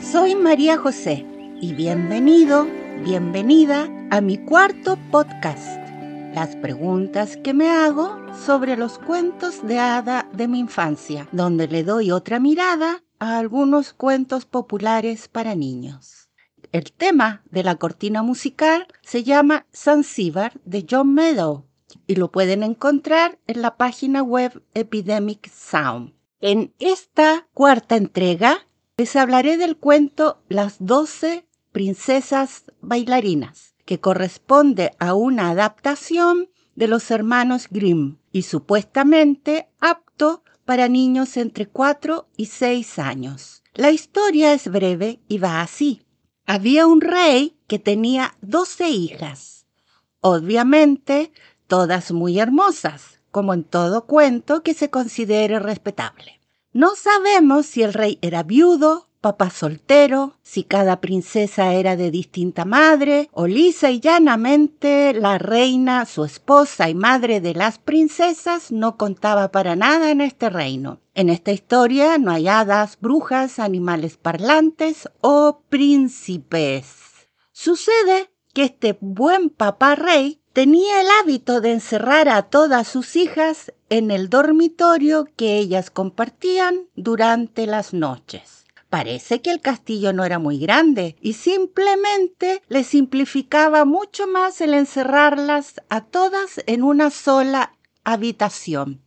Soy María José y bienvenido, bienvenida a mi cuarto podcast. Las preguntas que me hago sobre los cuentos de hada de mi infancia, donde le doy otra mirada a algunos cuentos populares para niños. El tema de la cortina musical se llama Zanzíbar de John Meadow y lo pueden encontrar en la página web Epidemic Sound. En esta cuarta entrega les hablaré del cuento Las doce princesas bailarinas, que corresponde a una adaptación de los hermanos Grimm y supuestamente apto para niños entre 4 y 6 años. La historia es breve y va así. Había un rey que tenía 12 hijas. Obviamente, todas muy hermosas, como en todo cuento que se considere respetable. No sabemos si el rey era viudo, papá soltero, si cada princesa era de distinta madre, o lisa y llanamente la reina, su esposa y madre de las princesas, no contaba para nada en este reino. En esta historia no hay hadas, brujas, animales parlantes o príncipes. Sucede que este buen papá rey tenía el hábito de encerrar a todas sus hijas en el dormitorio que ellas compartían durante las noches. Parece que el castillo no era muy grande y simplemente le simplificaba mucho más el encerrarlas a todas en una sola habitación,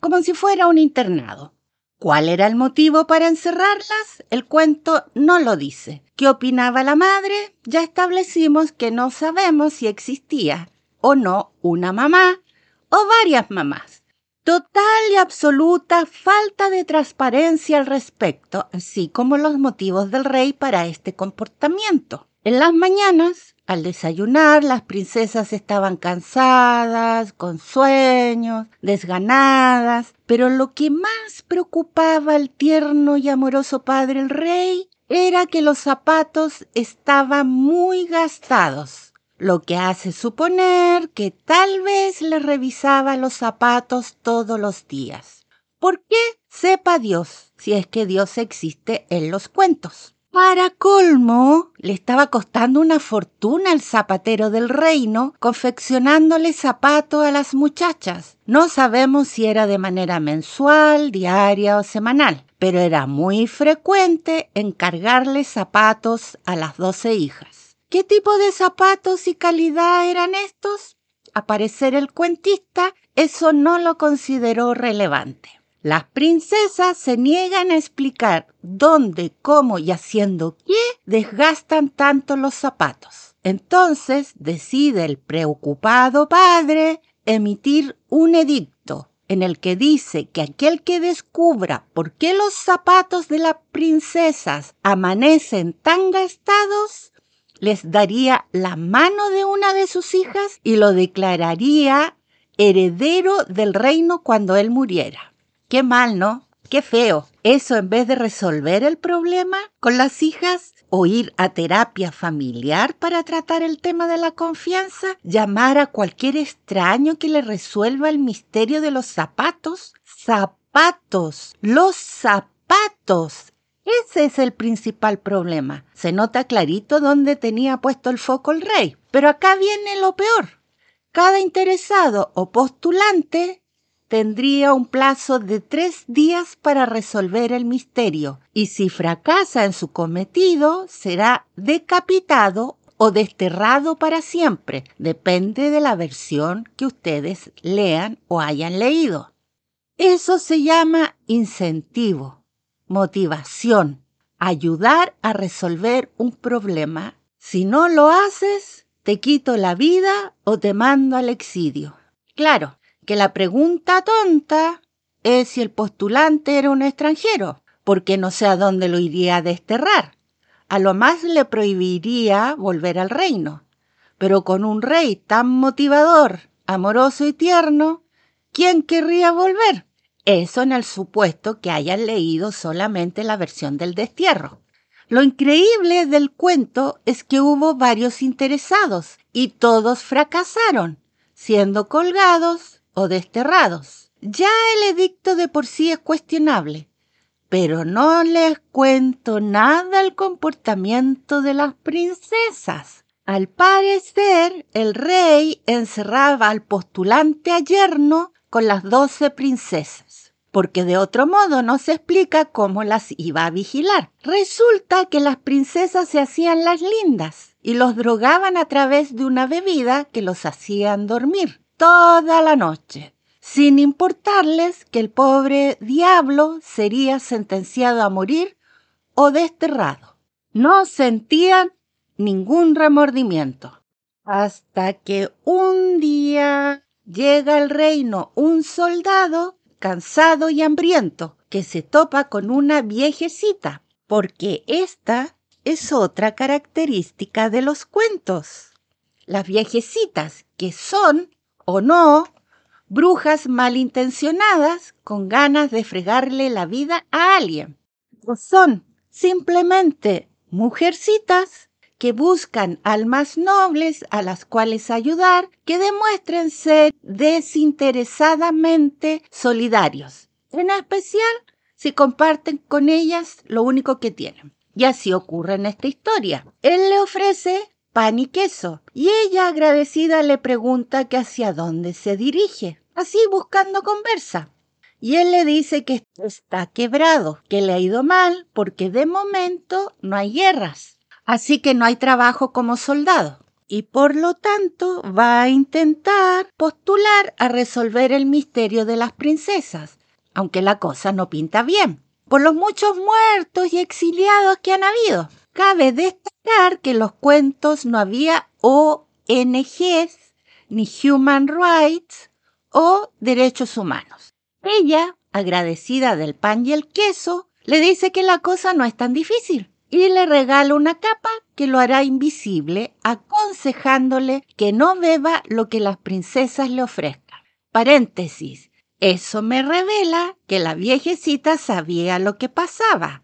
como si fuera un internado. ¿Cuál era el motivo para encerrarlas? El cuento no lo dice. ¿Qué opinaba la madre? Ya establecimos que no sabemos si existía o no una mamá o varias mamás. Total y absoluta falta de transparencia al respecto, así como los motivos del rey para este comportamiento. En las mañanas, al desayunar, las princesas estaban cansadas, con sueños, desganadas, pero lo que más preocupaba al tierno y amoroso padre el rey era que los zapatos estaban muy gastados lo que hace suponer que tal vez le revisaba los zapatos todos los días. ¿Por qué? Sepa Dios, si es que Dios existe en los cuentos. Para colmo, le estaba costando una fortuna al zapatero del reino confeccionándole zapatos a las muchachas. No sabemos si era de manera mensual, diaria o semanal, pero era muy frecuente encargarle zapatos a las doce hijas. ¿Qué tipo de zapatos y calidad eran estos? A parecer el cuentista, eso no lo consideró relevante. Las princesas se niegan a explicar dónde, cómo y haciendo qué desgastan tanto los zapatos. Entonces decide el preocupado padre emitir un edicto en el que dice que aquel que descubra por qué los zapatos de las princesas amanecen tan gastados les daría la mano de una de sus hijas y lo declararía heredero del reino cuando él muriera. Qué mal, ¿no? Qué feo. Eso en vez de resolver el problema con las hijas o ir a terapia familiar para tratar el tema de la confianza, llamar a cualquier extraño que le resuelva el misterio de los zapatos. Zapatos. Los zapatos. Ese es el principal problema. Se nota clarito dónde tenía puesto el foco el rey. Pero acá viene lo peor. Cada interesado o postulante tendría un plazo de tres días para resolver el misterio y si fracasa en su cometido será decapitado o desterrado para siempre. Depende de la versión que ustedes lean o hayan leído. Eso se llama incentivo motivación, ayudar a resolver un problema. Si no lo haces, te quito la vida o te mando al exilio. Claro, que la pregunta tonta es si el postulante era un extranjero, porque no sé a dónde lo iría a desterrar. A lo más le prohibiría volver al reino. Pero con un rey tan motivador, amoroso y tierno, ¿quién querría volver? Eso en el supuesto que hayan leído solamente la versión del destierro. Lo increíble del cuento es que hubo varios interesados y todos fracasaron, siendo colgados o desterrados. Ya el edicto de por sí es cuestionable, pero no les cuento nada del comportamiento de las princesas. Al parecer, el rey encerraba al postulante a yerno con las doce princesas, porque de otro modo no se explica cómo las iba a vigilar. Resulta que las princesas se hacían las lindas y los drogaban a través de una bebida que los hacían dormir toda la noche sin importarles que el pobre diablo sería sentenciado a morir o desterrado. No sentían ningún remordimiento. Hasta que un día llega al reino un soldado cansado y hambriento que se topa con una viejecita, porque esta es otra característica de los cuentos. Las viejecitas, que son o no brujas malintencionadas con ganas de fregarle la vida a alguien. O son simplemente mujercitas que buscan almas nobles a las cuales ayudar, que demuestren ser desinteresadamente solidarios, en especial si comparten con ellas lo único que tienen. Y así ocurre en esta historia. Él le ofrece pan y queso, y ella agradecida le pregunta que hacia dónde se dirige así buscando conversa. Y él le dice que está quebrado, que le ha ido mal porque de momento no hay guerras, así que no hay trabajo como soldado. Y por lo tanto va a intentar postular a resolver el misterio de las princesas, aunque la cosa no pinta bien, por los muchos muertos y exiliados que han habido. Cabe destacar que en los cuentos no había ONGs ni Human Rights o derechos humanos. Ella, agradecida del pan y el queso, le dice que la cosa no es tan difícil y le regala una capa que lo hará invisible, aconsejándole que no beba lo que las princesas le ofrezcan. Paréntesis. Eso me revela que la viejecita sabía lo que pasaba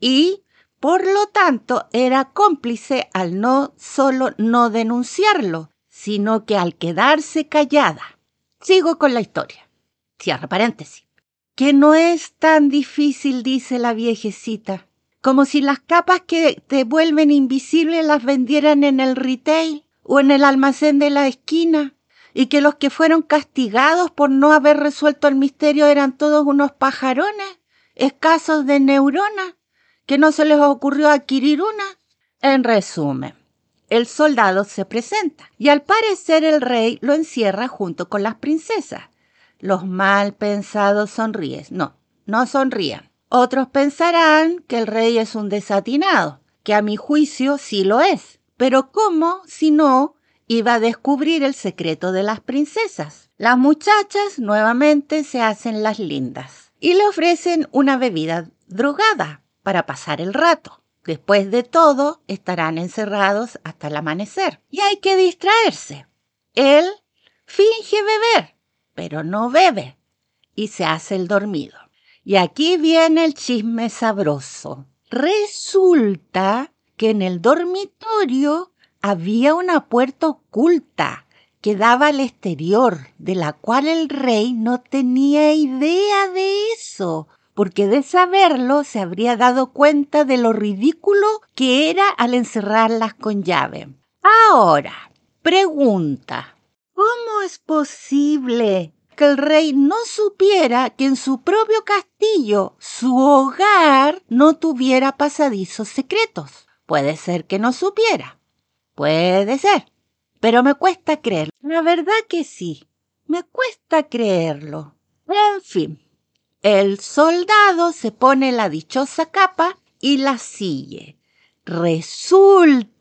y, por lo tanto, era cómplice al no solo no denunciarlo, sino que al quedarse callada. Sigo con la historia. Cierra paréntesis. Que no es tan difícil, dice la viejecita, como si las capas que te vuelven invisible las vendieran en el retail o en el almacén de la esquina, y que los que fueron castigados por no haber resuelto el misterio eran todos unos pajarones, escasos de neuronas, que no se les ocurrió adquirir una. En resumen, el soldado se presenta y al parecer el rey lo encierra junto con las princesas. Los mal pensados sonríen. No, no sonrían. Otros pensarán que el rey es un desatinado, que a mi juicio sí lo es. Pero ¿cómo, si no, iba a descubrir el secreto de las princesas? Las muchachas nuevamente se hacen las lindas y le ofrecen una bebida drogada para pasar el rato. Después de todo, estarán encerrados hasta el amanecer y hay que distraerse. Él finge beber, pero no bebe y se hace el dormido. Y aquí viene el chisme sabroso. Resulta que en el dormitorio había una puerta oculta que daba al exterior, de la cual el rey no tenía idea de eso, porque de saberlo se habría dado cuenta de lo ridículo que era al encerrarlas con llave. Ahora, pregunta, ¿cómo es posible el rey no supiera que en su propio castillo, su hogar, no tuviera pasadizos secretos? Puede ser que no supiera. Puede ser. Pero me cuesta creer. La verdad que sí. Me cuesta creerlo. En fin, el soldado se pone la dichosa capa y la sigue. Resulta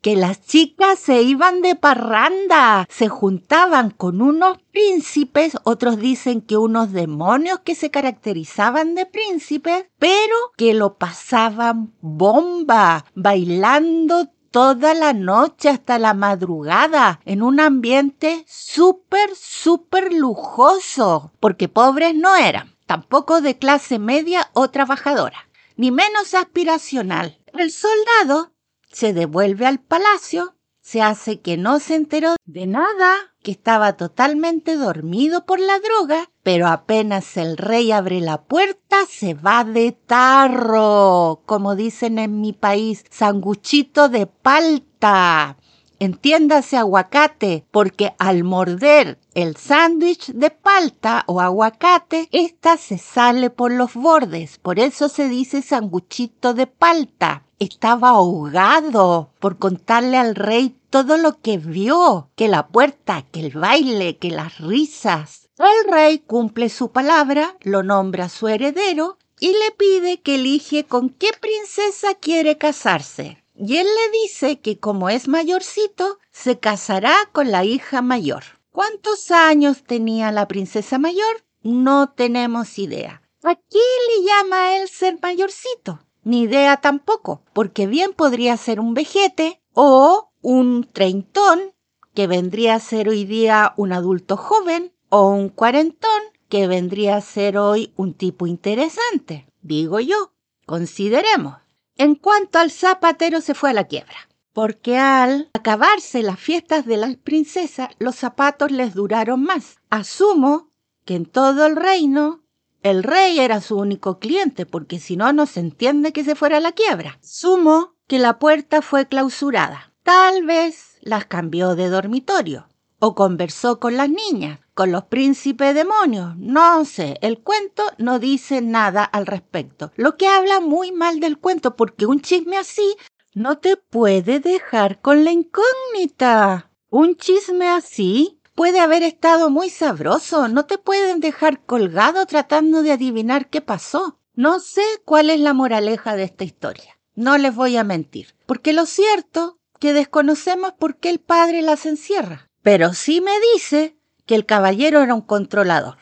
que las chicas se iban de parranda, se juntaban con unos príncipes, otros dicen que unos demonios que se caracterizaban de príncipes, pero que lo pasaban bomba, bailando toda la noche hasta la madrugada en un ambiente súper, súper lujoso, porque pobres no eran, tampoco de clase media o trabajadora, ni menos aspiracional. El soldado se devuelve al palacio, se hace que no se enteró de nada, que estaba totalmente dormido por la droga, pero apenas el rey abre la puerta, se va de tarro, como dicen en mi país, sanguchito de palta. Entiéndase aguacate, porque al morder el sándwich de palta o aguacate, esta se sale por los bordes. Por eso se dice sanguchito de palta. Estaba ahogado por contarle al rey todo lo que vio, que la puerta, que el baile, que las risas. El rey cumple su palabra, lo nombra su heredero y le pide que elige con qué princesa quiere casarse y él le dice que como es mayorcito, se casará con la hija mayor. ¿Cuántos años tenía la princesa mayor? No tenemos idea. ¿A qué le llama él ser mayorcito? Ni idea tampoco, porque bien podría ser un vejete o un treintón, que vendría a ser hoy día un adulto joven, o un cuarentón, que vendría a ser hoy un tipo interesante. Digo yo, consideremos. En cuanto al zapatero se fue a la quiebra, porque al acabarse las fiestas de las princesas, los zapatos les duraron más. Asumo que en todo el reino el rey era su único cliente, porque si no, no se entiende que se fuera a la quiebra. Sumo que la puerta fue clausurada. Tal vez las cambió de dormitorio o conversó con las niñas, con los príncipes demonios. No sé, el cuento no dice nada al respecto. Lo que habla muy mal del cuento, porque un chisme así no te puede dejar con la incógnita. Un chisme así puede haber estado muy sabroso, no te pueden dejar colgado tratando de adivinar qué pasó. No sé cuál es la moraleja de esta historia. No les voy a mentir, porque lo cierto que desconocemos por qué el padre las encierra. Pero sí me dice que el caballero era un controlador.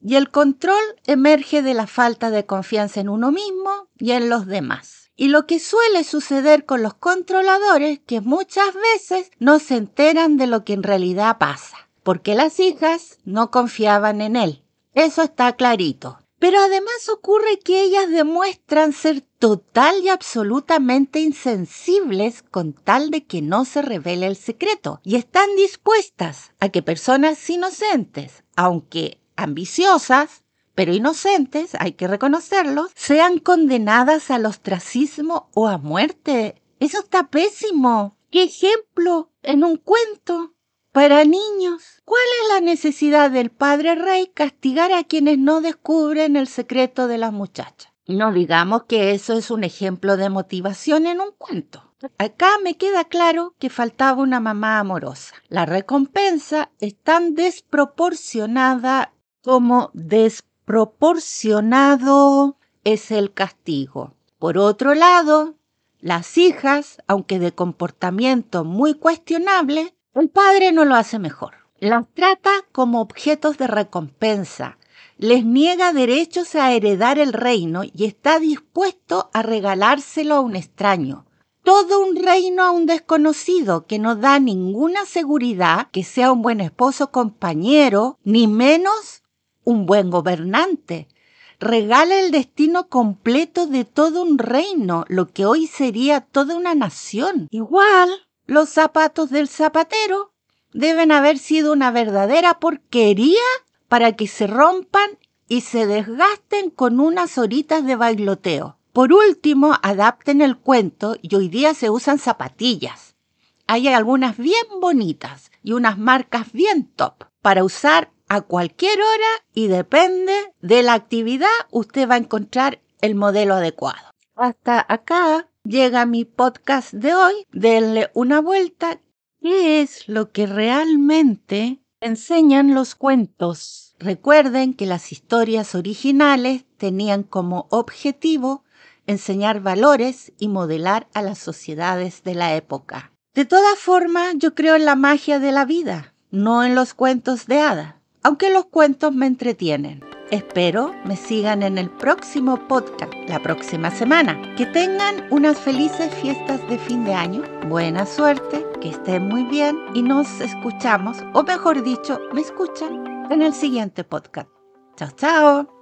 Y el control emerge de la falta de confianza en uno mismo y en los demás. Y lo que suele suceder con los controladores, que muchas veces no se enteran de lo que en realidad pasa, porque las hijas no confiaban en él. Eso está clarito. Pero además ocurre que ellas demuestran ser total y absolutamente insensibles con tal de que no se revele el secreto y están dispuestas a que personas inocentes, aunque ambiciosas, pero inocentes, hay que reconocerlo, sean condenadas al ostracismo o a muerte. Eso está pésimo. ¿Qué ejemplo en un cuento? Para niños, ¿cuál es la necesidad del padre rey castigar a quienes no descubren el secreto de las muchachas? No digamos que eso es un ejemplo de motivación en un cuento. Acá me queda claro que faltaba una mamá amorosa. La recompensa es tan desproporcionada como desproporcionado es el castigo. Por otro lado, las hijas, aunque de comportamiento muy cuestionable, el padre no lo hace mejor. Las trata como objetos de recompensa, les niega derechos a heredar el reino y está dispuesto a regalárselo a un extraño. Todo un reino a un desconocido que no da ninguna seguridad que sea un buen esposo compañero, ni menos un buen gobernante. Regala el destino completo de todo un reino, lo que hoy sería toda una nación. Igual los zapatos del zapatero deben haber sido una verdadera porquería para que se rompan y se desgasten con unas horitas de bailoteo. Por último, adapten el cuento y hoy día se usan zapatillas. Hay algunas bien bonitas y unas marcas bien top para usar a cualquier hora y depende de la actividad usted va a encontrar el modelo adecuado. Hasta acá llega mi podcast de hoy. Denle una vuelta. ¿Qué es lo que realmente enseñan los cuentos? Recuerden que las historias originales tenían como objetivo enseñar valores y modelar a las sociedades de la época. De todas formas, yo creo en la magia de la vida, no en los cuentos de hadas, aunque los cuentos me entretienen. Espero me sigan en el próximo podcast la próxima semana. Que tengan unas felices fiestas de fin de año, buena suerte, que estén muy bien y nos escuchamos, o mejor dicho, me escuchan en el siguiente podcast. Chao, chao.